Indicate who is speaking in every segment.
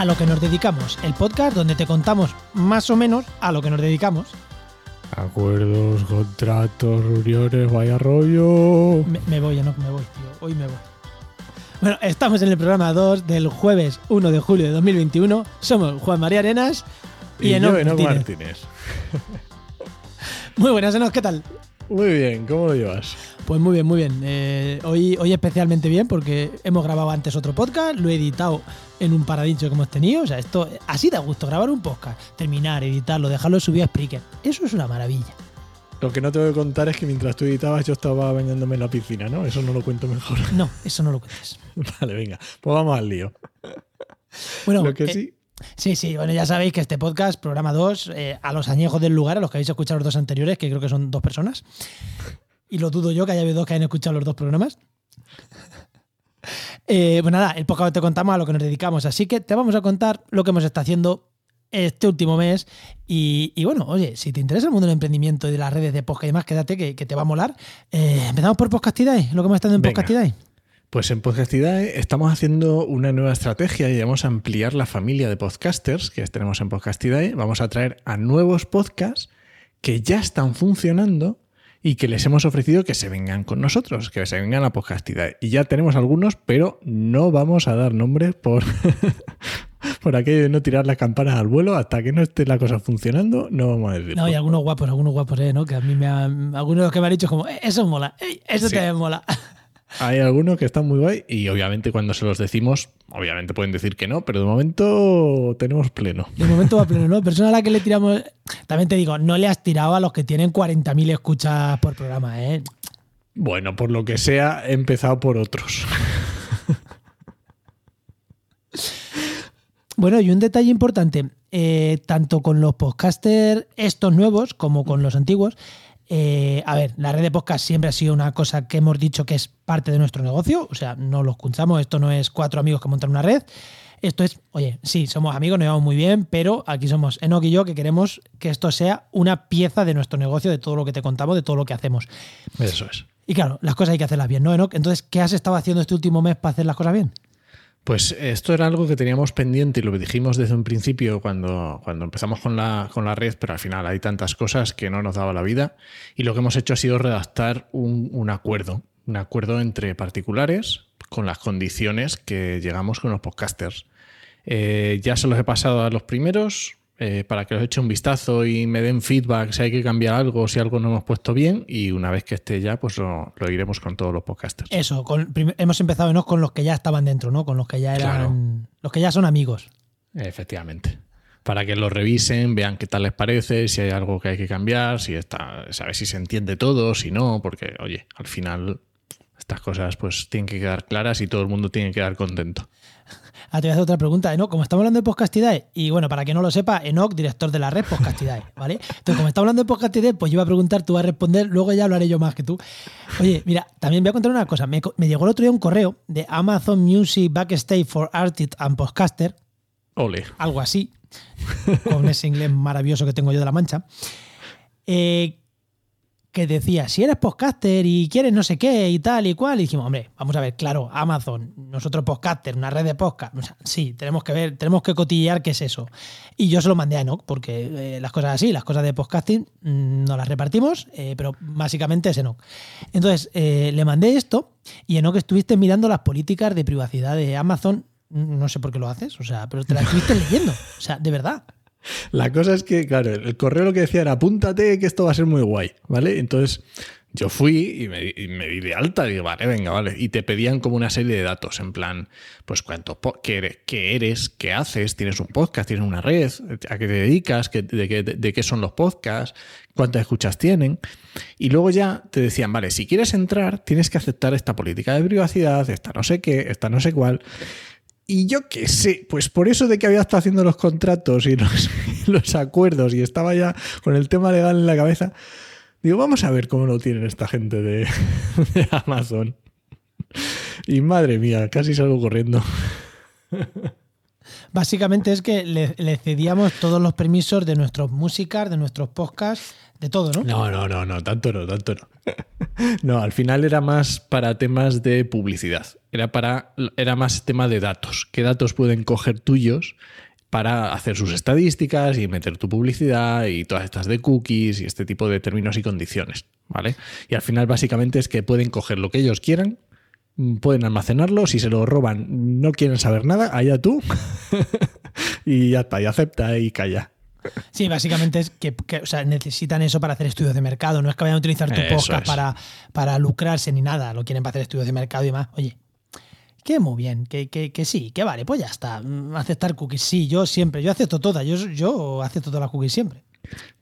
Speaker 1: A lo que nos dedicamos, el podcast donde te contamos más o menos a lo que nos dedicamos.
Speaker 2: Acuerdos, contratos, reuniones, vaya rollo.
Speaker 1: Me, me voy, no, me voy, tío. Hoy me voy. Bueno, estamos en el programa 2 del jueves 1 de julio de 2021. Somos Juan María Arenas y,
Speaker 2: Y,
Speaker 1: Enoch. Martínez. Muy buenas, Enoch, ¿qué tal?
Speaker 2: Muy bien, ¿cómo lo llevas?
Speaker 1: Pues muy bien, muy bien. Eh, hoy, hoy especialmente bien porque hemos grabado antes otro podcast, lo he editado en un paradincho que hemos tenido. O sea, esto así da gusto, grabar un podcast, terminar, editarlo, dejarlo subido a Spreaker. Eso es una maravilla.
Speaker 2: Lo que no te voy a contar es que mientras tú editabas yo estaba bañándome en la piscina, ¿no? Eso no lo cuento mejor.
Speaker 1: No, eso no lo cuentes.
Speaker 2: vale, venga, pues vamos al lío.
Speaker 1: Bueno,
Speaker 2: lo que
Speaker 1: eh,
Speaker 2: sí,
Speaker 1: Sí, sí, bueno, ya sabéis que este podcast, programa 2, eh, a los añejos del lugar, a los que habéis escuchado los dos anteriores, que creo que son dos personas, y lo dudo yo que haya habido dos que hayan escuchado los dos programas. Eh, pues nada, el podcast te contamos a lo que nos dedicamos, así que te vamos a contar lo que hemos estado haciendo este último mes. Y, y bueno, oye, si te interesa el mundo del emprendimiento y de las redes de podcast y demás, quédate que, que te va a molar. Eh, Empezamos por Podcastidae, lo que hemos estado en. Podcastidae.
Speaker 2: pues en Podcastidae estamos haciendo una nueva estrategia y vamos a ampliar la familia de podcasters que tenemos en Podcastidae. Vamos a traer a nuevos podcasts que ya están funcionando y que les hemos ofrecido que se vengan con nosotros, que se vengan a Podcastidae. Y ya tenemos algunos, pero no vamos a dar nombres por, por aquello de no tirar las campanas al vuelo hasta que no esté la cosa funcionando, no vamos a decir.
Speaker 1: No, y algunos guapos, algunos guapos, eh, ¿no? Que a mí me han. Algunos de los que me han dicho es como, "Eh, eso mola, eh, eso
Speaker 2: Sí.
Speaker 1: te mola.
Speaker 2: Hay algunos que están muy guay y obviamente cuando se los decimos, obviamente pueden decir que no, pero de momento tenemos pleno.
Speaker 1: De momento va pleno, ¿no? Persona a la que le tiramos. También te digo, no le has tirado a los que tienen 40.000 escuchas por programa, ¿eh?
Speaker 2: Bueno, por lo que sea, he empezado por otros.
Speaker 1: Bueno, y un detalle importante, eh, tanto con los podcasters estos nuevos como con los antiguos, eh, a ver, la red de podcast siempre ha sido una cosa que hemos dicho que es parte de nuestro negocio, o sea, no lo escuchamos, esto no es cuatro amigos que montan una red, esto es, oye, sí, somos amigos, nos llevamos muy bien, pero aquí somos Enoch y yo que queremos que esto sea una pieza de nuestro negocio, de todo lo que te contamos, de todo lo que hacemos.
Speaker 2: Eso es.
Speaker 1: Y claro, las cosas hay que hacerlas bien, ¿no, Enoch? Entonces, ¿qué has estado haciendo este último mes para hacer las cosas bien?
Speaker 2: Pues esto era algo que teníamos pendiente y lo dijimos desde un principio cuando, cuando empezamos con la, con la red, pero al final hay tantas cosas que no nos daba la vida. Y lo que hemos hecho ha sido redactar un, un acuerdo, un acuerdo entre particulares con las condiciones que llegamos con los podcasters. Eh, ya se los he pasado a los primeros eh, para que los eche un vistazo y me den feedback si hay que cambiar algo, si algo no hemos puesto bien. Y una vez que esté ya, pues lo, lo iremos con todos los podcasters.
Speaker 1: Eso, con- hemos empezado con los que ya estaban dentro, ¿no? Con los que ya eran.
Speaker 2: Claro.
Speaker 1: Los que ya son amigos.
Speaker 2: Efectivamente. Para que lo revisen, vean qué tal les parece, si hay algo que hay que cambiar, si está, saber si se entiende todo, si no, porque, oye, al final estas cosas pues tienen que quedar claras y todo el mundo tiene que quedar contento.
Speaker 1: Ah, te voy a hacer otra pregunta, Enoch. Como estamos hablando de Podcastidae, y bueno, para que no lo sepa, Enoch, director de la red Podcastidae, ¿vale? Entonces, como estamos hablando de Podcastidae, pues yo iba a preguntar, tú vas a responder, luego ya haré yo más que tú. Oye, mira, también voy a contar una cosa. Me, co- me llegó el otro día un correo de Amazon Music Backstage for Artists and Podcaster,
Speaker 2: Ole.
Speaker 1: algo así, con ese inglés maravilloso que tengo yo de la mancha, eh, que decía, si eres podcaster y quieres no sé qué y tal y cual, y dijimos, hombre, vamos a ver, claro, Amazon, nosotros podcaster, una red de podcast, o sea, sí, tenemos que ver, tenemos que cotillear qué es eso. Y yo se lo mandé a Enoch, porque eh, las cosas así, las cosas de podcasting, mm, no las repartimos, eh, pero básicamente es Enoch. Entonces, eh, le mandé esto y Enoch estuviste mirando las políticas de privacidad de Amazon, no sé por qué lo haces, o sea, pero te las estuviste leyendo, o sea, de verdad.
Speaker 2: La cosa es que, claro, el correo lo que decía era apúntate que esto va a ser muy guay, ¿vale? Entonces yo fui y me, di- de alta digo, vale, venga, vale. Y te pedían como una serie de datos, en plan, pues cuánto, qué eres, qué, eres, qué haces, tienes un podcast, tienes una red, a qué te dedicas, de, qué- de qué son los podcasts, cuántas escuchas tienen. Y luego ya te decían, vale, si quieres entrar, tienes que aceptar esta política de privacidad, esta no sé qué, esta no sé cuál. Y yo qué sé, pues por eso de que había estado haciendo los contratos y los, los acuerdos y estaba ya con el tema legal en la cabeza, digo, vamos a ver cómo lo tienen esta gente de, de Amazon. Y madre mía, casi salgo corriendo.
Speaker 1: Básicamente es que le, cedíamos todos los permisos de nuestros músicas, de nuestros podcasts, de todo, ¿no?
Speaker 2: No, no, no, no, tanto no, tanto no. no, al final era más para temas de publicidad. Era para era más tema de datos. ¿Qué datos pueden coger tuyos para hacer sus estadísticas y meter tu publicidad y todas estas de cookies y este tipo de términos y condiciones, ¿vale? Y al final básicamente es que pueden coger lo que ellos quieran, pueden almacenarlo, si se lo roban, no quieren saber nada, allá tú. y ya está, y acepta y calla.
Speaker 1: Sí, básicamente es que, que, o sea, necesitan eso para hacer estudios de mercado. No es que vayan a utilizar tu
Speaker 2: Eso
Speaker 1: podcast para, para lucrarse ni nada. Lo quieren para hacer estudios de mercado y más. Oye, que muy bien, que, que, que sí, que vale, pues ya está. Mm, Aceptar cookies. Sí, yo siempre, yo acepto todas. Yo, yo acepto todas las cookies siempre.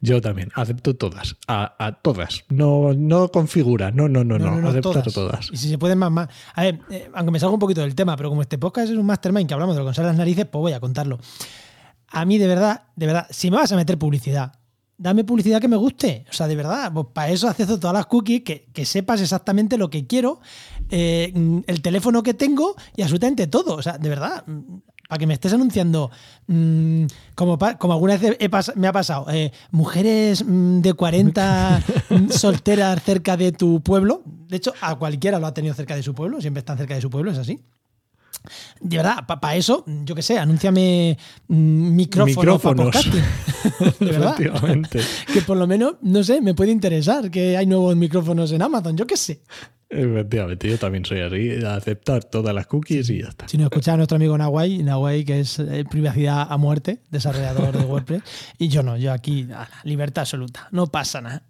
Speaker 2: Yo también, acepto todas, a, a todas. No, no configura, no, no, no, no, aceptar todas.
Speaker 1: Y si se pueden más, más. A ver, eh, aunque me salga un poquito del tema, pero como este podcast es un mastermind que hablamos de lo que sale las narices, pues voy a contarlo. A mí, de verdad, de verdad, si me vas a meter publicidad, dame publicidad que me guste. O sea, de verdad, pues para eso acceso todas las cookies, que, que sepas exactamente lo que quiero, eh, el teléfono que tengo y absolutamente todo. O sea, de verdad, para que me estés anunciando, mm, como, como alguna vez he me ha pasado, eh, mujeres mm, de 40 mm, solteras cerca de tu pueblo. De hecho, a cualquiera lo ha tenido cerca de su pueblo, siempre están cerca de su pueblo, es así. De verdad, para eso, yo qué sé, anúnciame mm, micrófonos para. De verdad. Que por lo menos, no sé, me puede interesar que hay nuevos micrófonos en Amazon, yo qué sé.
Speaker 2: Efectivamente, yo también soy así, aceptar todas las cookies y ya está.
Speaker 1: Si nos escucha a nuestro amigo Nahuay, Nahuay que es eh, privacidad a muerte, desarrollador de WordPress, y yo no, yo aquí, ala, libertad absoluta, no pasa nada.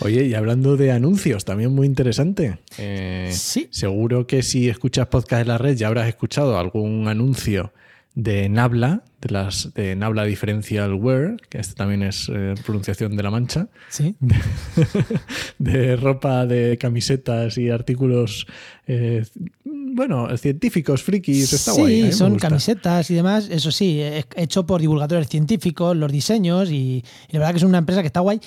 Speaker 2: Oye, y hablando de anuncios, también muy interesante. Eh,
Speaker 1: Sí.
Speaker 2: Seguro que si escuchas podcast en la red ya habrás escuchado algún anuncio de Nabla, de las de Nabla Differential Wear, que este también es eh, pronunciación de la mancha,
Speaker 1: Sí,
Speaker 2: de ropa, de camisetas y artículos, eh, bueno, científicos, frikis, está
Speaker 1: sí
Speaker 2: guay. Me
Speaker 1: son camisetas y demás, eso sí, hecho por divulgadores científicos, los diseños, y, y la verdad que es una empresa que está guay.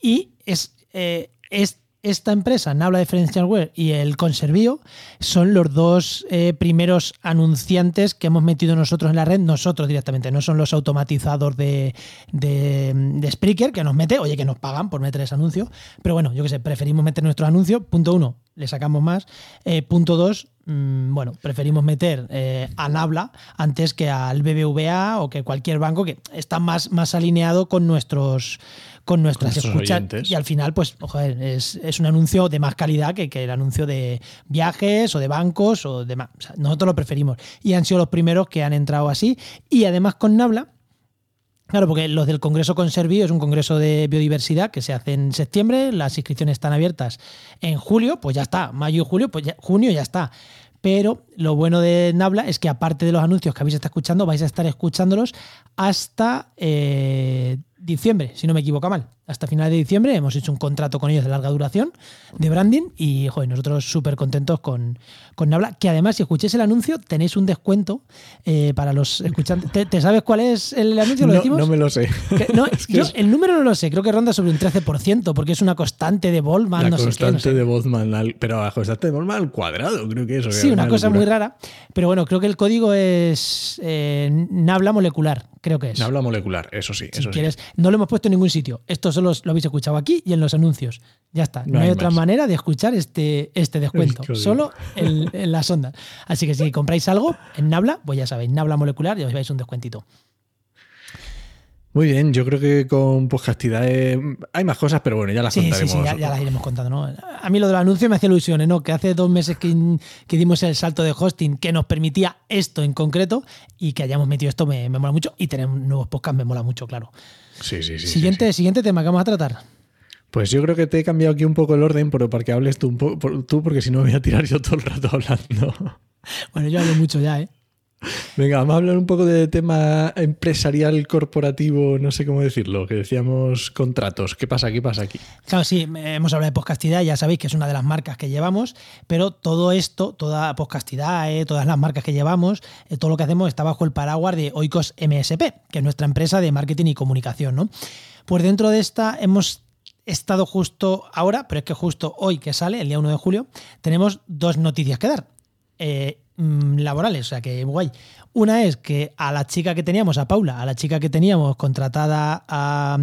Speaker 1: Y es, eh, es esta empresa, Nabla Differential Wear y el Conservío, son los dos eh, primeros anunciantes que hemos metido nosotros en la red, nosotros directamente, no son los automatizados de, de, de Spreaker que nos mete, oye, que nos pagan por meter ese anuncio, pero bueno, yo qué sé, preferimos meter nuestro anuncio, punto uno, le sacamos más, Eh, punto dos, mm, bueno, preferimos meter eh, a Nabla antes que al BBVA o que cualquier banco que está más, más alineado con nuestros con nuestras escuchas
Speaker 2: oyentes.
Speaker 1: y al final pues joder, es, es un anuncio de más calidad que, que el anuncio de viajes o de bancos o de más. O sea, nosotros lo preferimos y han sido los primeros que han entrado así y además con Nabla Claro, porque los del Congreso Conservío es un congreso de biodiversidad que se hace en septiembre, las inscripciones están abiertas en julio, pues ya está, mayo y julio, pues ya, junio ya está. Pero lo bueno de Nabla es que aparte de los anuncios que habéis estado escuchando, vais a estar escuchándolos hasta eh, diciembre, si no me equivoco mal. Hasta final de diciembre hemos hecho un contrato con ellos de larga duración de branding y joder, nosotros súper contentos con, con Nabla. Que además, si escucháis el anuncio, tenéis un descuento eh, para los escuchantes. ¿Te, te sabes cuál es el anuncio? ¿Lo
Speaker 2: No,
Speaker 1: decimos?
Speaker 2: no me lo sé.
Speaker 1: Que- no,
Speaker 2: Es que
Speaker 1: yo
Speaker 2: es
Speaker 1: el número no lo sé, creo que ronda sobre un 13%, porque es una constante de Volman,
Speaker 2: la
Speaker 1: no sé qué.
Speaker 2: constante
Speaker 1: no
Speaker 2: de Bozman, al- pero la constante de Bozman al cuadrado, creo que eso.
Speaker 1: Sí, una cosa muy rara. Pero bueno, creo que el código es eh, Nabla molecular, creo que es.
Speaker 2: Habla molecular, eso sí.
Speaker 1: si
Speaker 2: eso sí.
Speaker 1: quieres, no lo hemos puesto en ningún sitio. Esto solo lo habéis escuchado aquí y en los anuncios. Ya está. No,
Speaker 2: No
Speaker 1: hay,
Speaker 2: hay
Speaker 1: otra manera de escuchar este, este descuento. Solo en, en las ondas. Así que si compráis algo en Nabla, pues ya sabéis, Nabla molecular y os vais un descuentito.
Speaker 2: Muy bien, yo creo que con podcastidad hay más cosas, pero bueno, ya las
Speaker 1: Sí, sí,
Speaker 2: contaremos.
Speaker 1: sí, ya, ya las iremos contando. ¿no? A mí lo del anuncio me hace ilusiones, ¿no? Que hace dos meses que, que dimos el salto de hosting que nos permitía esto en concreto y que hayamos metido esto me, me mola mucho y tener nuevos podcasts me mola mucho, claro.
Speaker 2: Sí, sí, sí.
Speaker 1: siguiente,
Speaker 2: sí.
Speaker 1: siguiente tema que vamos a tratar.
Speaker 2: Pues yo creo que te he cambiado aquí un poco el orden, pero para que hables tú, un po- tú porque si no me voy a tirar yo todo el rato hablando.
Speaker 1: Bueno, yo hablo mucho ya, ¿eh?
Speaker 2: Venga, vamos a hablar un poco de tema empresarial, corporativo, no sé cómo decirlo, que decíamos contratos. ¿Qué pasa? ¿Qué pasa aquí?
Speaker 1: Claro, sí, hemos hablado de podcastidad, ya sabéis que es una de las marcas que llevamos, pero todo esto, toda podcastidad, eh, todas las marcas que llevamos, eh, todo lo que hacemos está bajo el paraguas de Oikos MSP, que es nuestra empresa de marketing y comunicación, ¿no? Pues dentro de esta hemos estado justo ahora, pero es que justo hoy que sale, el día 1 de julio, tenemos dos noticias que dar. Eh, mm, laborales, o sea que guay. Una es que a la chica que teníamos, a Paula, a la chica que teníamos contratada a,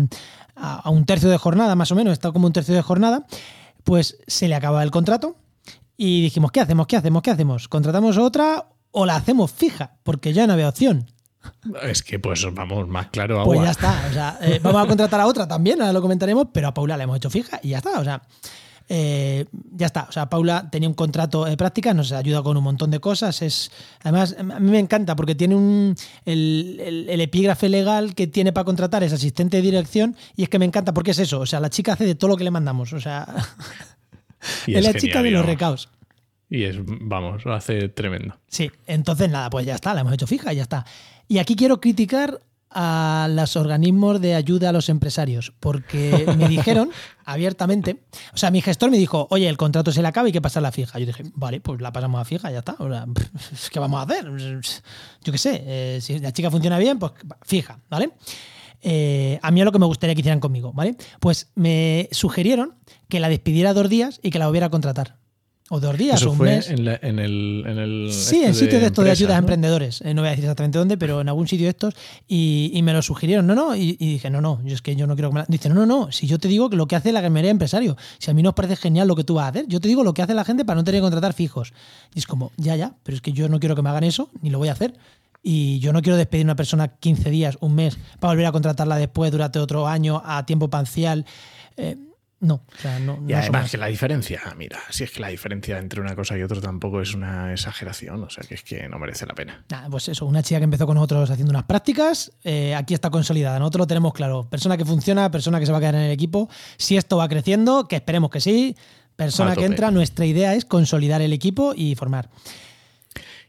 Speaker 1: a un tercio de jornada, más o menos, está como un tercio de jornada, pues se le acaba el contrato y dijimos, ¿qué hacemos? ¿Qué hacemos? ¿Qué hacemos? ¿Contratamos otra o la hacemos fija? Porque ya no había opción.
Speaker 2: Es que pues vamos más claro
Speaker 1: Pues ya está. O sea, eh, vamos a contratar a otra también, ahora lo comentaremos, pero a Paula la hemos hecho fija y ya está. O sea, eh, ya está. O sea, Paula tenía un contrato de práctica, nos ayuda con un montón de cosas. Es, además, a mí me encanta porque tiene un, el, el, epígrafe legal que tiene para contratar es asistente de dirección y es que me encanta porque es eso. O sea, la chica hace de todo lo que le mandamos. O sea, es, la chica de los recaos.
Speaker 2: Y es, vamos, lo hace tremendo.
Speaker 1: Sí, entonces nada, pues ya está, la hemos hecho fija y ya está. Y aquí quiero criticar a los organismos de ayuda a los empresarios, porque me dijeron abiertamente, o sea, mi gestor me dijo, oye, el contrato se le acaba y hay que pasar la fija. Yo dije, vale, pues la pasamos a fija, ya está. O sea, ¿Qué vamos a hacer? Yo qué sé, eh, si la chica funciona bien, pues fija, ¿vale? Eh, a mí es lo que me gustaría que hicieran conmigo, ¿vale? Pues me sugirieron que la despidiera dos días y que la volviera a contratar. O dos días o un mes.
Speaker 2: En, en, el, en el.
Speaker 1: Sí, en sitios de estos de ayudas a emprendedores. Eh, no voy a decir exactamente dónde, pero en algún sitio de estos. Y, y me lo sugirieron. No, no. Y, dije, no, no. Yo es que yo no quiero que me la... Dice, no, no, no. Si yo te digo que lo que hace la mayoría empresario. Si a mí nos parece genial lo que tú vas a hacer, yo te digo lo que hace la gente para no tener que contratar fijos. Y es como, ya, ya. Pero es que yo no quiero que me hagan eso, ni lo voy a hacer. Y yo no quiero despedir a una persona 15 días, un mes, para volver a contratarla después durante otro año a tiempo parcial. Eh, no, o sea, no.
Speaker 2: Y además que la diferencia, mira, si es que la diferencia entre una cosa y otra tampoco es una exageración, o sea que es que no merece la pena.
Speaker 1: pues eso, una chica que empezó con nosotros haciendo unas prácticas, eh, aquí está consolidada, nosotros lo tenemos claro. Persona que funciona, persona que se va a quedar en el equipo. Si esto va creciendo, que esperemos que sí, persona que entra, nuestra idea es consolidar el equipo y formar.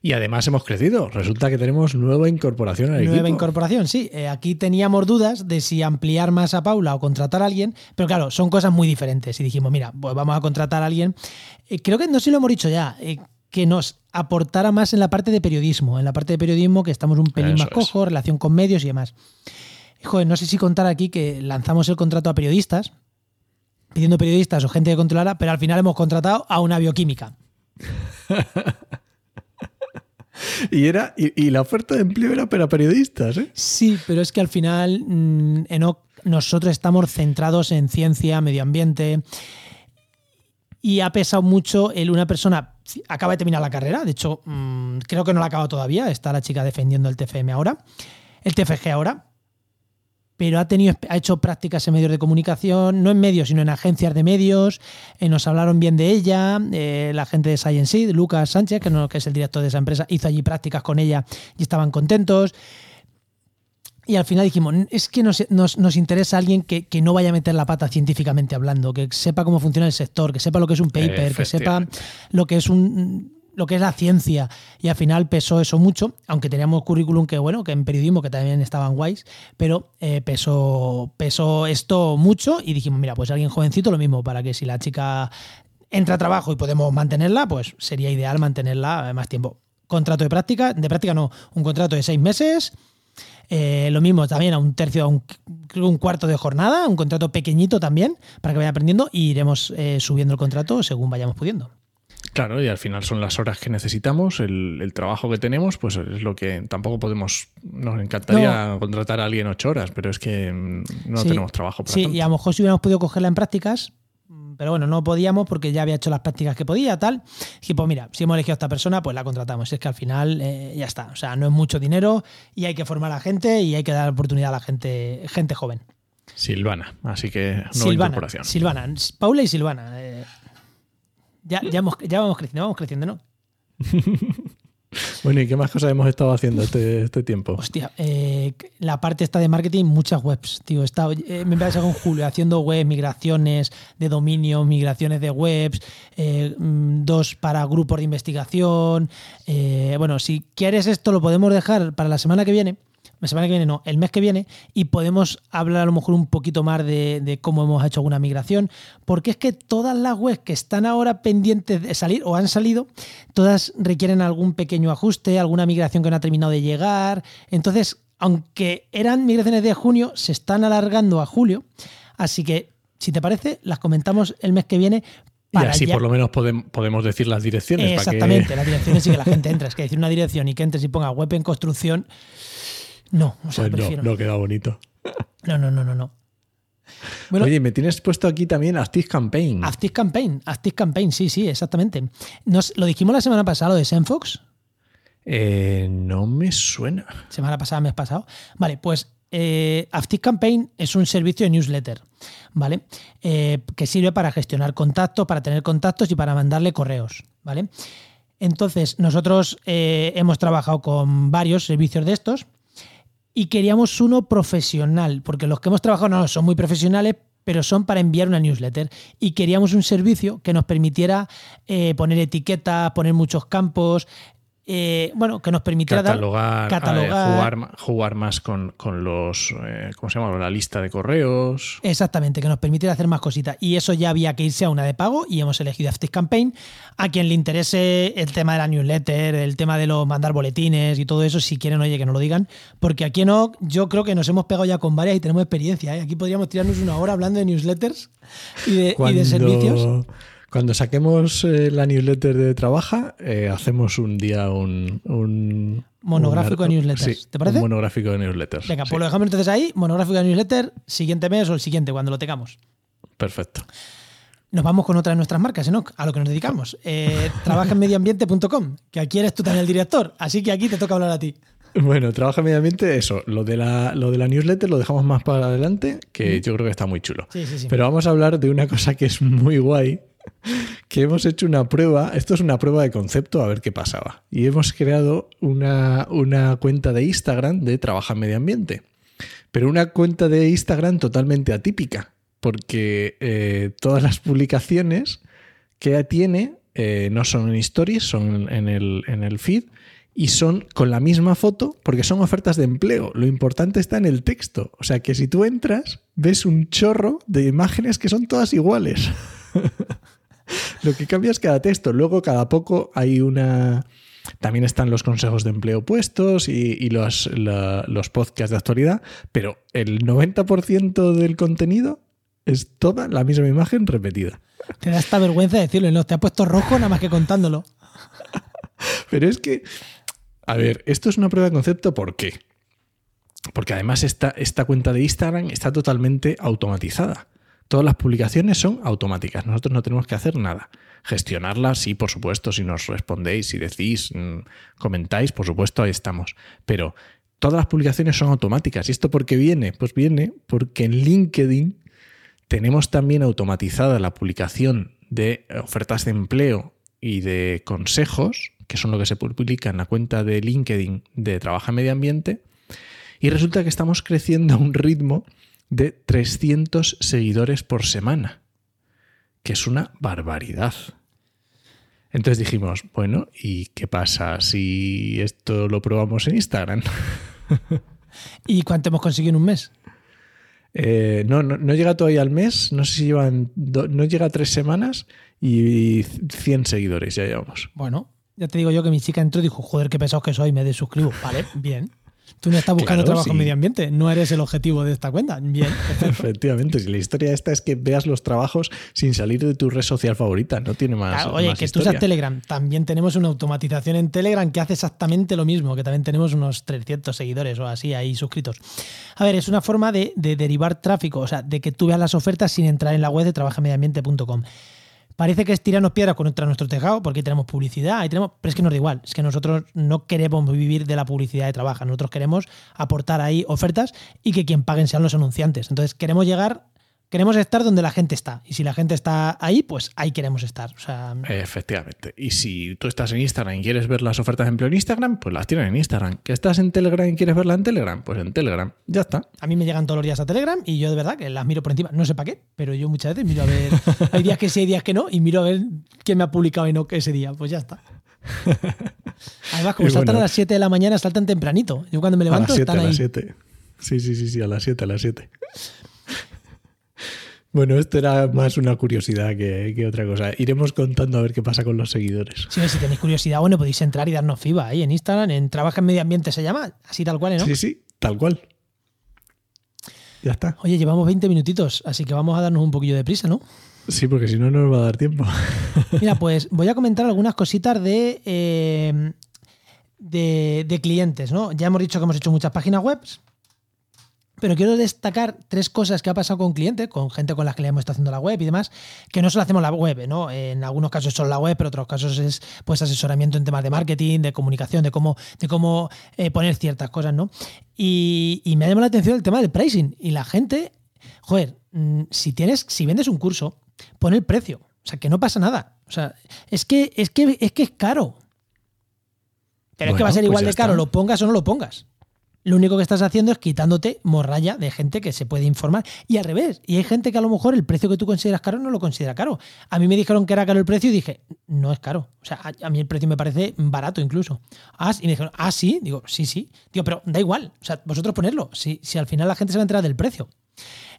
Speaker 2: Y además hemos crecido. Resulta que tenemos nueva incorporación al
Speaker 1: nueva incorporación, sí. Eh, aquí teníamos dudas de si ampliar más a Paula o contratar a alguien, pero claro, son cosas muy diferentes. Y dijimos, mira, pues vamos a contratar a alguien. Eh, creo que no sé si lo hemos dicho ya, eh, que nos aportara más en la parte de periodismo. En la parte de periodismo que estamos un pelín más cojo, relación con medios y demás. Joder, no sé si contar aquí que lanzamos el contrato a periodistas, pidiendo periodistas o gente que controlara, pero al final hemos contratado a una bioquímica.
Speaker 2: y, era, y, la oferta de empleo era para periodistas, ¿eh?
Speaker 1: Sí, pero es que al final mm, nosotros estamos centrados en ciencia, medio ambiente. Y ha pesado mucho el una persona acaba de terminar la carrera, de hecho, mm, creo que no la acaba todavía, está la chica defendiendo el TFM ahora, el TFG ahora, pero ha, tenido, ha hecho prácticas en medios de comunicación, no en medios, sino en agencias de medios. Eh, nos hablaron bien de ella, eh, la gente de Science Lucas Sánchez, que, no, que es el director de esa empresa, hizo allí prácticas con ella y estaban contentos. Y al final dijimos, es que nos, nos, interesa alguien que, que, no vaya a meter la pata científicamente hablando, que sepa cómo funciona el sector, que sepa lo que es un paper, que sepa lo que es un, lo que es la ciencia y al final pesó eso mucho, aunque teníamos currículum que bueno, que en periodismo que también estaban guays, pero eh, pesó, pesó esto mucho y dijimos, mira, pues alguien jovencito lo mismo, para que si la chica entra a trabajo y podemos mantenerla, pues sería ideal mantenerla más tiempo. Contrato de práctica, de práctica no, un contrato de seis meses. Eh, lo mismo también a un tercio, a un, un, cuarto de jornada, un contrato pequeñito también, para que vaya aprendiendo y iremos eh, subiendo el contrato según vayamos pudiendo.
Speaker 2: Claro, y al final son las horas que necesitamos, el, trabajo que tenemos, pues es lo que tampoco podemos. Nos encantaría contratar a alguien ocho horas, pero es que mm, no tenemos trabajo para
Speaker 1: Sí, y a lo mejor si hubiéramos podido cogerla en prácticas, pero bueno, no podíamos porque ya había hecho las prácticas que podía, tal. Y pues mira, si hemos elegido a esta persona, pues la contratamos. Es que al final eh, ya está. O sea, no es mucho dinero y hay que formar a la gente y hay que dar oportunidad a la gente, gente joven.
Speaker 2: Silvana, así que nueva
Speaker 1: Silvana,
Speaker 2: incorporación.
Speaker 1: Silvana, Paula y Silvana. Eh, ya, ya, vamos creciendo, vamos creciendo, ¿no?
Speaker 2: bueno, ¿y qué más cosas hemos estado haciendo este, este tiempo?
Speaker 1: Hostia, eh, la parte esta de marketing, muchas webs, tío. Eh, me he con Julio haciendo webs, migraciones de dominio, migraciones de webs, eh, mm, dos para grupos de investigación. bueno, si quieres esto, lo podemos dejar para la semana que viene la semana que viene no, el mes que viene, y podemos hablar a lo mejor un poquito más de, cómo hemos hecho alguna migración, porque es que todas las webs que están ahora pendientes de salir o han salido, todas requieren algún pequeño ajuste, alguna migración que no ha terminado de llegar. Entonces, aunque eran migraciones de junio, se están alargando a julio. Así que, si te parece, las comentamos el mes que viene
Speaker 2: y así por lo menos podemos decir las direcciones.
Speaker 1: Exactamente, las direcciones sí que la gente entra. Es que decir una dirección y que entres y ponga web en construcción, no. O sea,
Speaker 2: pues no, no queda bonito.
Speaker 1: No, no, no, no, no.
Speaker 2: Oye, me tienes puesto aquí también Active Campaign.
Speaker 1: Active Campaign, Active Campaign, sí, sí, exactamente. Nos, ¿Lo dijimos la semana pasada, lo de Senfox?
Speaker 2: Eh, no me suena.
Speaker 1: Semana pasada, mes pasado. Vale, pues eh, Active Campaign es un servicio de newsletter, ¿vale? Eh, que sirve para gestionar contactos, para tener contactos y para mandarle correos, ¿vale? Entonces, nosotros eh, hemos trabajado con varios servicios de estos y queríamos uno profesional, porque los que hemos trabajado no son muy profesionales, pero son para enviar una newsletter. Y queríamos un servicio que nos permitiera poner etiquetas, poner muchos campos, eh, bueno, que nos permitiera
Speaker 2: catalogar, catalogar jugar, más con, los, eh, ¿cómo se llama? La lista de correos.
Speaker 1: Exactamente, que nos permitiera hacer más cositas. Y eso ya había que irse a una de pago y hemos elegido Active Campaign. A quien le interese el tema de la newsletter, el tema de los mandar boletines y todo eso, si quieren, oye, que nos lo digan. Porque aquí no, yo creo que nos hemos pegado ya con varias y tenemos experiencia. ¿eh? Aquí podríamos tirarnos una hora hablando de newsletters y de, y de servicios.
Speaker 2: Cuando saquemos eh, la newsletter de Trabaja, eh, hacemos un día un,
Speaker 1: monográfico de newsletters. ¿Te parece?
Speaker 2: Un monográfico de newsletters.
Speaker 1: Venga, pues lo dejamos entonces ahí, monográfico de newsletter, siguiente mes o el siguiente, cuando lo tengamos.
Speaker 2: Perfecto.
Speaker 1: Nos vamos con otra de nuestras marcas, ¿no? A lo que nos dedicamos. Eh, trabajaenmedioambiente.com, que aquí eres tú también el director, así que aquí te toca hablar a ti.
Speaker 2: Bueno, trabaja en ambiente, eso. Lo de, la, lo de la newsletter lo dejamos más para adelante, que yo creo que está muy chulo.
Speaker 1: Sí, sí, sí.
Speaker 2: Pero vamos a hablar de una cosa que es muy guay, que hemos hecho una prueba, esto es una prueba de concepto, a ver qué pasaba. Y hemos creado una, cuenta de Instagram de Trabaja en Medio Ambiente. Pero una cuenta de Instagram totalmente atípica, porque eh, todas las publicaciones que tiene eh, no son en stories, son en el, en el feed y son con la misma foto porque son ofertas de empleo. Lo importante está en el texto. O sea que si tú entras, ves un chorro de imágenes que son todas iguales. Lo que cambia es cada texto. Luego, cada poco hay una. También están los consejos de empleo puestos y, los, los podcasts de actualidad, pero el 90% del contenido es toda la misma imagen repetida.
Speaker 1: Te da esta vergüenza decirlo, ¿no? Te ha puesto rojo nada más que contándolo.
Speaker 2: Pero es que, a ver, esto es una prueba de concepto, ¿por qué? Porque además esta, esta cuenta de Instagram está totalmente automatizada. Todas las publicaciones son automáticas, nosotros no tenemos que hacer nada. Gestionarlas, sí, por supuesto, si nos respondéis, si decís, mm, comentáis, por supuesto, ahí estamos. Pero todas las publicaciones son automáticas. ¿Y esto por qué viene? Pues viene porque en LinkedIn tenemos también automatizada la publicación de ofertas de empleo y de consejos, que son lo que se publica en la cuenta de LinkedIn de Trabaja Medio Ambiente. Y resulta que estamos creciendo a un ritmo de 300 seguidores por semana, que es una barbaridad. Entonces dijimos, bueno, ¿y qué pasa si esto lo probamos en Instagram?
Speaker 1: ¿Y cuánto hemos conseguido en un mes?
Speaker 2: Eh, no, no, llega todavía al mes, no sé si llevan, no llega a tres semanas y 100 seguidores ya llevamos.
Speaker 1: Bueno, ya te digo yo que mi chica entró y dijo, joder, qué pesado que soy, me desuscribo. Vale, bien. Tú no estás buscando trabajo en medio ambiente, no eres el objetivo de esta cuenta. Bien.
Speaker 2: Efectivamente, si la historia esta es que veas los trabajos sin salir de tu red social favorita, no tiene más.
Speaker 1: oye, que tú usas Telegram, también tenemos una automatización en Telegram que hace exactamente lo mismo, que también tenemos unos 300 seguidores o así ahí suscritos. A ver, es una forma de, de derivar tráfico, o sea, de que tú veas las ofertas sin entrar en la web de trabajamediambiente.com. Parece que es tirarnos piedras contra nuestro tejado porque ahí tenemos publicidad, ahí tenemos, pero es que nos da igual, es que nosotros no queremos vivir de la publicidad de trabajo, nosotros queremos aportar ahí ofertas y que quien paguen sean los anunciantes. Entonces queremos llegar queremos estar donde la gente está. Y si la gente está ahí, pues ahí queremos estar.
Speaker 2: Efectivamente. Y si tú estás en Instagram y quieres ver las ofertas de empleo en Instagram, pues las tienes en Instagram. ¿Que estás en Telegram y quieres verla en Telegram? Pues en Telegram. Ya está.
Speaker 1: A mí me llegan todos los días a Telegram y yo de verdad que las miro por encima. No sé para qué, pero yo muchas veces miro a ver. hay días que sí, hay días que no, y miro a ver quién me ha publicado y no ese día. Pues ya está. Además, como saltan a las 7 de la mañana, saltan tempranito. Yo cuando me levanto a las 7, están a las 7.
Speaker 2: Sí, sí, sí, sí, a las 7, a las 7. Bueno, esto era más una curiosidad que, otra cosa. Iremos contando a ver qué pasa con los seguidores.
Speaker 1: Sí, si tenéis curiosidad, bueno, podéis entrar y darnos FIBA ahí en Instagram, en Trabaja en Medio Ambiente se llama, así tal cual, ¿no?
Speaker 2: Sí, sí, tal cual. Ya está.
Speaker 1: Oye, llevamos 20 minutitos, así que vamos a darnos un poquillo de prisa, ¿no?
Speaker 2: Sí, porque si no, no nos va a dar tiempo.
Speaker 1: Mira, pues voy a comentar algunas cositas de, eh, de, de clientes, ¿no? Ya hemos dicho que hemos hecho muchas páginas web, pero quiero destacar tres cosas que ha pasado con clientes, con gente con las que le hemos estado haciendo la web y demás, que no solo hacemos la web, ¿no? En algunos casos son la web, pero en otros casos es pues asesoramiento en temas de marketing, de comunicación, de cómo, de cómo eh, poner ciertas cosas, ¿no? Y, y me ha llamado la atención el tema del pricing. Y la gente, joder, mm, si tienes, si vendes un curso, pon el precio. O sea, que no pasa nada. O sea, es que es que es que es caro. Pero es que va a ser
Speaker 2: pues
Speaker 1: igual de caro,
Speaker 2: está.
Speaker 1: lo pongas o no lo pongas. Lo único que estás haciendo es quitándote morralla de gente que se puede informar. Y al revés. Y hay gente que a lo mejor el precio que tú consideras caro no lo considera caro. A mí me dijeron que era caro el precio y dije, no es caro. O sea, a, mí el precio me parece barato incluso. Ah, y me dijeron, ah, sí. Digo, sí, sí. Digo, pero da igual. O sea, vosotros ponerlo. Si, si al final la gente se va a enterar del precio.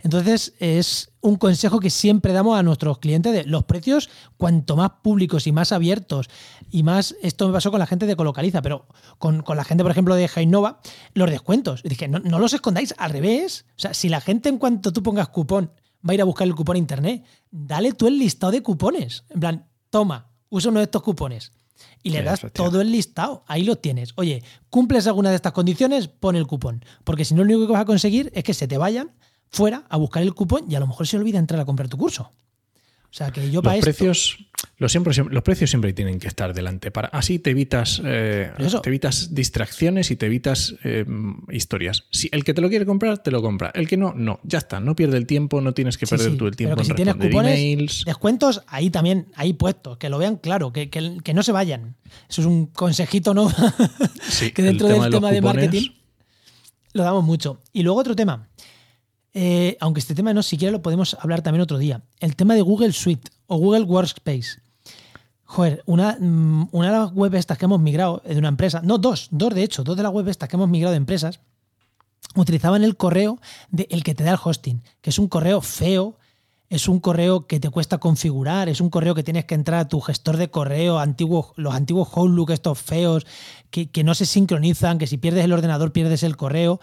Speaker 1: Entonces, es un consejo que siempre damos a nuestros clientes de los precios, cuanto más públicos y más abiertos y más. Esto me pasó con la gente de Colocaliza, pero con, con la gente, por ejemplo, de Jainova, los descuentos. Y dije, no, no los escondáis, al revés. O sea, si la gente, en cuanto tú pongas cupón, va a ir a buscar el cupón a internet, dale tú el listado de cupones. En plan, toma, usa uno de estos cupones. Y le das todo el listado. Ahí lo tienes. Oye, cumples alguna de estas condiciones, pon el cupón. Porque si no, lo único que vas a conseguir es que se te vayan fuera a buscar el cupón y a lo mejor se olvida entrar a comprar tu curso. O sea que yo para
Speaker 2: Los
Speaker 1: esto.
Speaker 2: precios, los, siempre, los precios siempre tienen que estar delante. Para, así te evitas, eh, te evitas distracciones y te evitas eh, historias. Si el que te lo quiere comprar, te lo compra. El que no, no. Ya está. No pierde el tiempo, no tienes que
Speaker 1: Sí,
Speaker 2: perder
Speaker 1: sí,
Speaker 2: tú el tiempo
Speaker 1: pero que
Speaker 2: en
Speaker 1: si tienes cupones,
Speaker 2: emails.
Speaker 1: descuentos, ahí también, ahí puestos, que lo vean claro, que, que- que no se vayan. Eso es un consejito, ¿no?
Speaker 2: Sí,
Speaker 1: que dentro
Speaker 2: tema
Speaker 1: del
Speaker 2: de
Speaker 1: tema de
Speaker 2: cupones.
Speaker 1: marketing lo damos mucho. Y luego otro tema, eh, aunque este tema no siquiera lo podemos hablar también otro día, el tema de Google Suite o Google Workspace. Joder, una, mm, una de las web estas que hemos migrado de una empresa, no, dos, dos de hecho, dos de las web estas que hemos migrado de empresas, utilizaban el correo de el que te da el hosting, que es un correo feo, es un correo que te cuesta configurar, es un correo que tienes que entrar a tu gestor de correo, antiguo, los antiguos Outlook estos feos, que, que no se sincronizan, que si pierdes el ordenador pierdes el correo.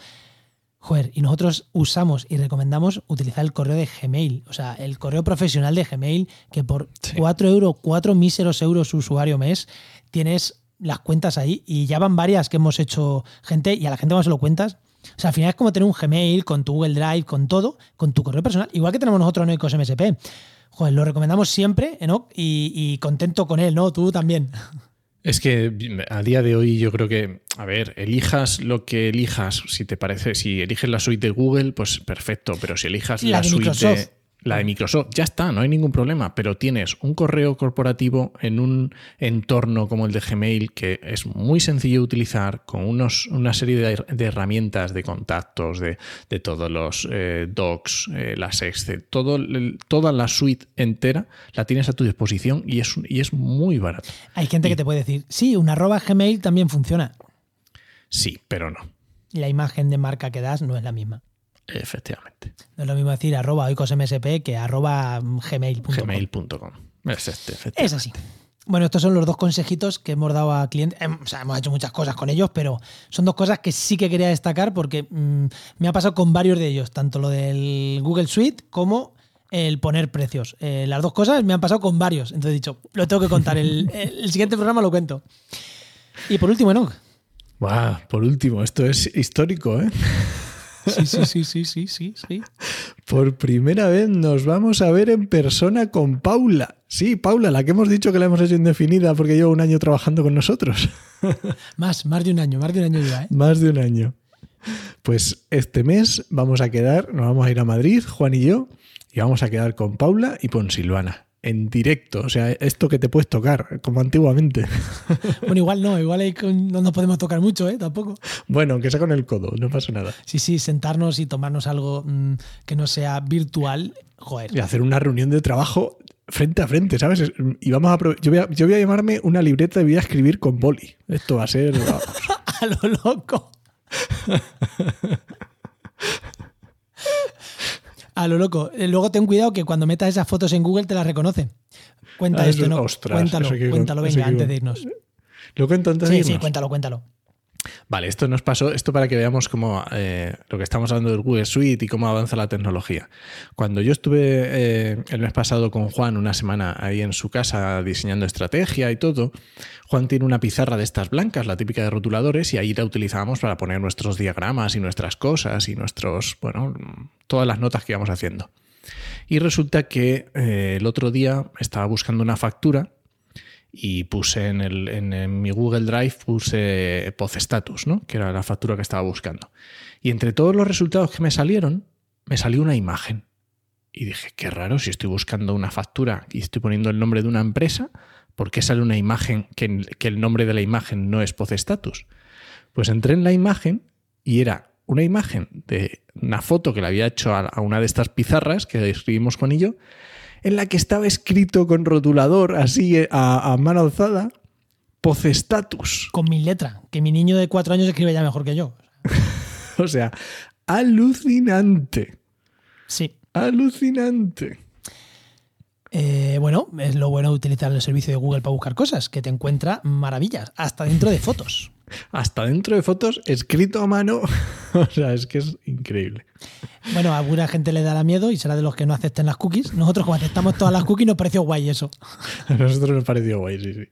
Speaker 1: Joder, y nosotros usamos y recomendamos utilizar el correo de Gmail, o sea, el correo profesional de Gmail, que por
Speaker 2: Sí.
Speaker 1: 4 euros, 4 míseros euros usuario mes, tienes las cuentas ahí y ya van varias que hemos hecho gente y a la gente más se lo cuentas. O sea, al final es como tener un Gmail con tu Google Drive, con todo, con tu correo personal, igual que tenemos nosotros en Oikos MSP. Joder, lo recomendamos siempre, Enoch, y, y contento con él, ¿no? Tú también.
Speaker 2: Es que a día de hoy yo creo que, a ver, elijas lo que elijas, si te parece, si eliges la suite de Google, pues perfecto, pero si elijas
Speaker 1: La
Speaker 2: la,
Speaker 1: de
Speaker 2: suite
Speaker 1: Microsoft.
Speaker 2: de la de Microsoft, ya está, no hay ningún problema, pero tienes un correo corporativo en un entorno como el de Gmail que es muy sencillo de utilizar, con unos, una serie de, de herramientas de contactos, de, de todos los eh, docs, eh, las Excel, todo, el- toda la suite entera la tienes a tu disposición y es, y es muy barato.
Speaker 1: Hay gente que te puede decir, sí, un arroba Gmail también funciona.
Speaker 2: Sí, pero no.
Speaker 1: La imagen de marca que das no es la misma.
Speaker 2: Efectivamente.
Speaker 1: No es lo mismo decir arroba oicosmsp que arroba gmail.com.
Speaker 2: Gmail.com. Es este, efectivamente.
Speaker 1: Es así. Bueno, estos son los dos consejitos que hemos dado a clientes. Em, O sea, hemos hecho muchas cosas con ellos, pero son dos cosas que sí que quería destacar porque mm, me ha pasado con varios de ellos, tanto lo del Google Suite como el poner precios. Eh, las dos cosas me han pasado con varios. Entonces he dicho, lo tengo que contar. El, el siguiente programa lo cuento. Y por último, Enoch.
Speaker 2: Guau, por último, esto es histórico, ¿eh?
Speaker 1: Sí, sí, sí, sí, sí, sí, sí.
Speaker 2: Por primera vez nos vamos a ver en persona con Paula. Sí, Paula, la que hemos dicho que la hemos hecho indefinida porque lleva un año trabajando con nosotros.
Speaker 1: Más, más de un año, más de un año ya, ¿eh?
Speaker 2: Más de un año. Pues este mes vamos a quedar, nos vamos a ir a Madrid, Juan y yo, y vamos a quedar con Paula y con Silvana. En directo, o sea, esto que te puedes tocar, como antiguamente.
Speaker 1: Bueno, igual no, igual ahí no nos podemos tocar mucho, ¿eh? Tampoco.
Speaker 2: Bueno, aunque sea con el codo, no pasa nada.
Speaker 1: Sí, sí, sentarnos y tomarnos algo mm, que no sea virtual. Joder.
Speaker 2: y hacer una reunión de trabajo frente a frente, ¿sabes? Es- Y vamos a yo voy a, yo voy a llamarme una libreta y voy a escribir con boli. Esto va a ser. vamos.
Speaker 1: A lo loco. A lo loco. Eh, Luego ten cuidado que cuando metas esas fotos en Google te las reconoce. Cuenta
Speaker 2: Ah,
Speaker 1: esto, ¿no?
Speaker 2: ostras,
Speaker 1: cuéntalo, cuéntalo, venga, antes de irnos.
Speaker 2: ¿Lo cuento antes de
Speaker 1: Sí, sí,
Speaker 2: irnos?
Speaker 1: cuéntalo, cuéntalo.
Speaker 2: Vale, esto nos pasó, esto para que veamos cómo eh, lo que estamos hablando del Google Suite y cómo avanza la tecnología. Cuando yo estuve eh, el mes pasado con Juan una semana ahí en su casa diseñando estrategia y todo, Juan tiene una pizarra de estas blancas, la típica de rotuladores, y ahí la utilizábamos para poner nuestros diagramas y nuestras cosas y nuestros, bueno, todas las notas que íbamos haciendo. Y resulta que eh, el otro día estaba buscando una factura y puse en, el, en, mi Google Drive puse Poz Status, ¿no? que era la factura que estaba buscando. Y entre todos los resultados que me salieron, me salió una imagen. Y dije, qué raro, si estoy buscando una factura y estoy poniendo el nombre de una empresa, ¿por qué sale una imagen que, que el nombre de la imagen no es Poz Status? Pues entré en la imagen y era una imagen de una foto que le había hecho a, una de estas pizarras que escribimos con ello, en la que estaba escrito con rotulador, así eh, a, mano alzada, Pocestatus.
Speaker 1: Con mi letra, que mi niño de cuatro años escribe ya mejor que yo.
Speaker 2: o sea, alucinante.
Speaker 1: Sí.
Speaker 2: Alucinante.
Speaker 1: Eh, bueno, es lo bueno de utilizar el servicio de Google para buscar cosas, que te encuentra maravillas, hasta dentro de fotos.
Speaker 2: Hasta dentro de fotos, escrito a mano. o sea, es que es increíble.
Speaker 1: Bueno, a alguna gente le dará miedo y será de los que no acepten las cookies. Nosotros, como aceptamos todas las cookies, nos pareció guay eso.
Speaker 2: A nosotros nos pareció guay, sí, sí.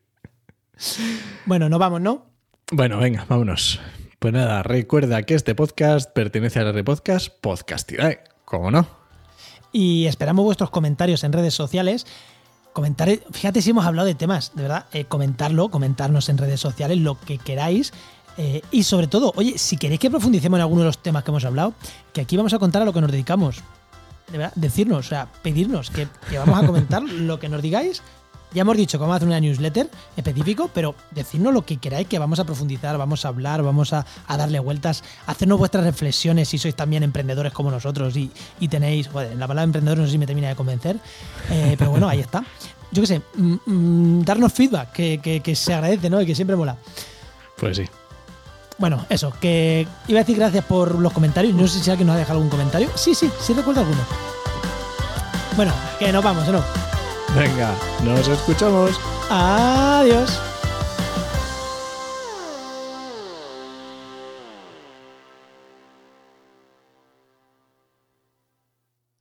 Speaker 1: Bueno, nos vamos, ¿no?
Speaker 2: Bueno, venga, vámonos. Pues nada, recuerda que este podcast pertenece a la red podcast Podcastidad, ¿cómo no?
Speaker 1: Y esperamos vuestros comentarios en redes sociales comentar, fíjate si hemos hablado de temas, de verdad, eh, comentarlo, comentarnos en redes sociales lo que queráis. Eh, y sobre todo, oye, si queréis que profundicemos en alguno de los temas que hemos hablado, que aquí vamos a contar a lo que nos dedicamos. De verdad, decirnos, o sea, pedirnos que, que vamos a comentar lo que nos digáis ya hemos dicho que vamos a hacer una newsletter específico, pero decirnos lo que queráis, que vamos a profundizar, vamos a hablar, vamos a, darle vueltas, hacernos vuestras reflexiones si sois también emprendedores como nosotros y, tenéis, bueno, la palabra emprendedor no sé si me termina de convencer, eh, pero bueno, ahí está. Yo qué sé, mm, mm, darnos feedback, que, se agradece, ¿no? Y que siempre mola.
Speaker 2: Pues sí.
Speaker 1: Bueno, eso, que iba a decir gracias por los comentarios. No sé si alguien nos ha dejado algún comentario. Sí, sí, sí recuerdo alguno. Bueno, que nos vamos, ¿no?
Speaker 2: Venga, nos escuchamos.
Speaker 1: Adiós.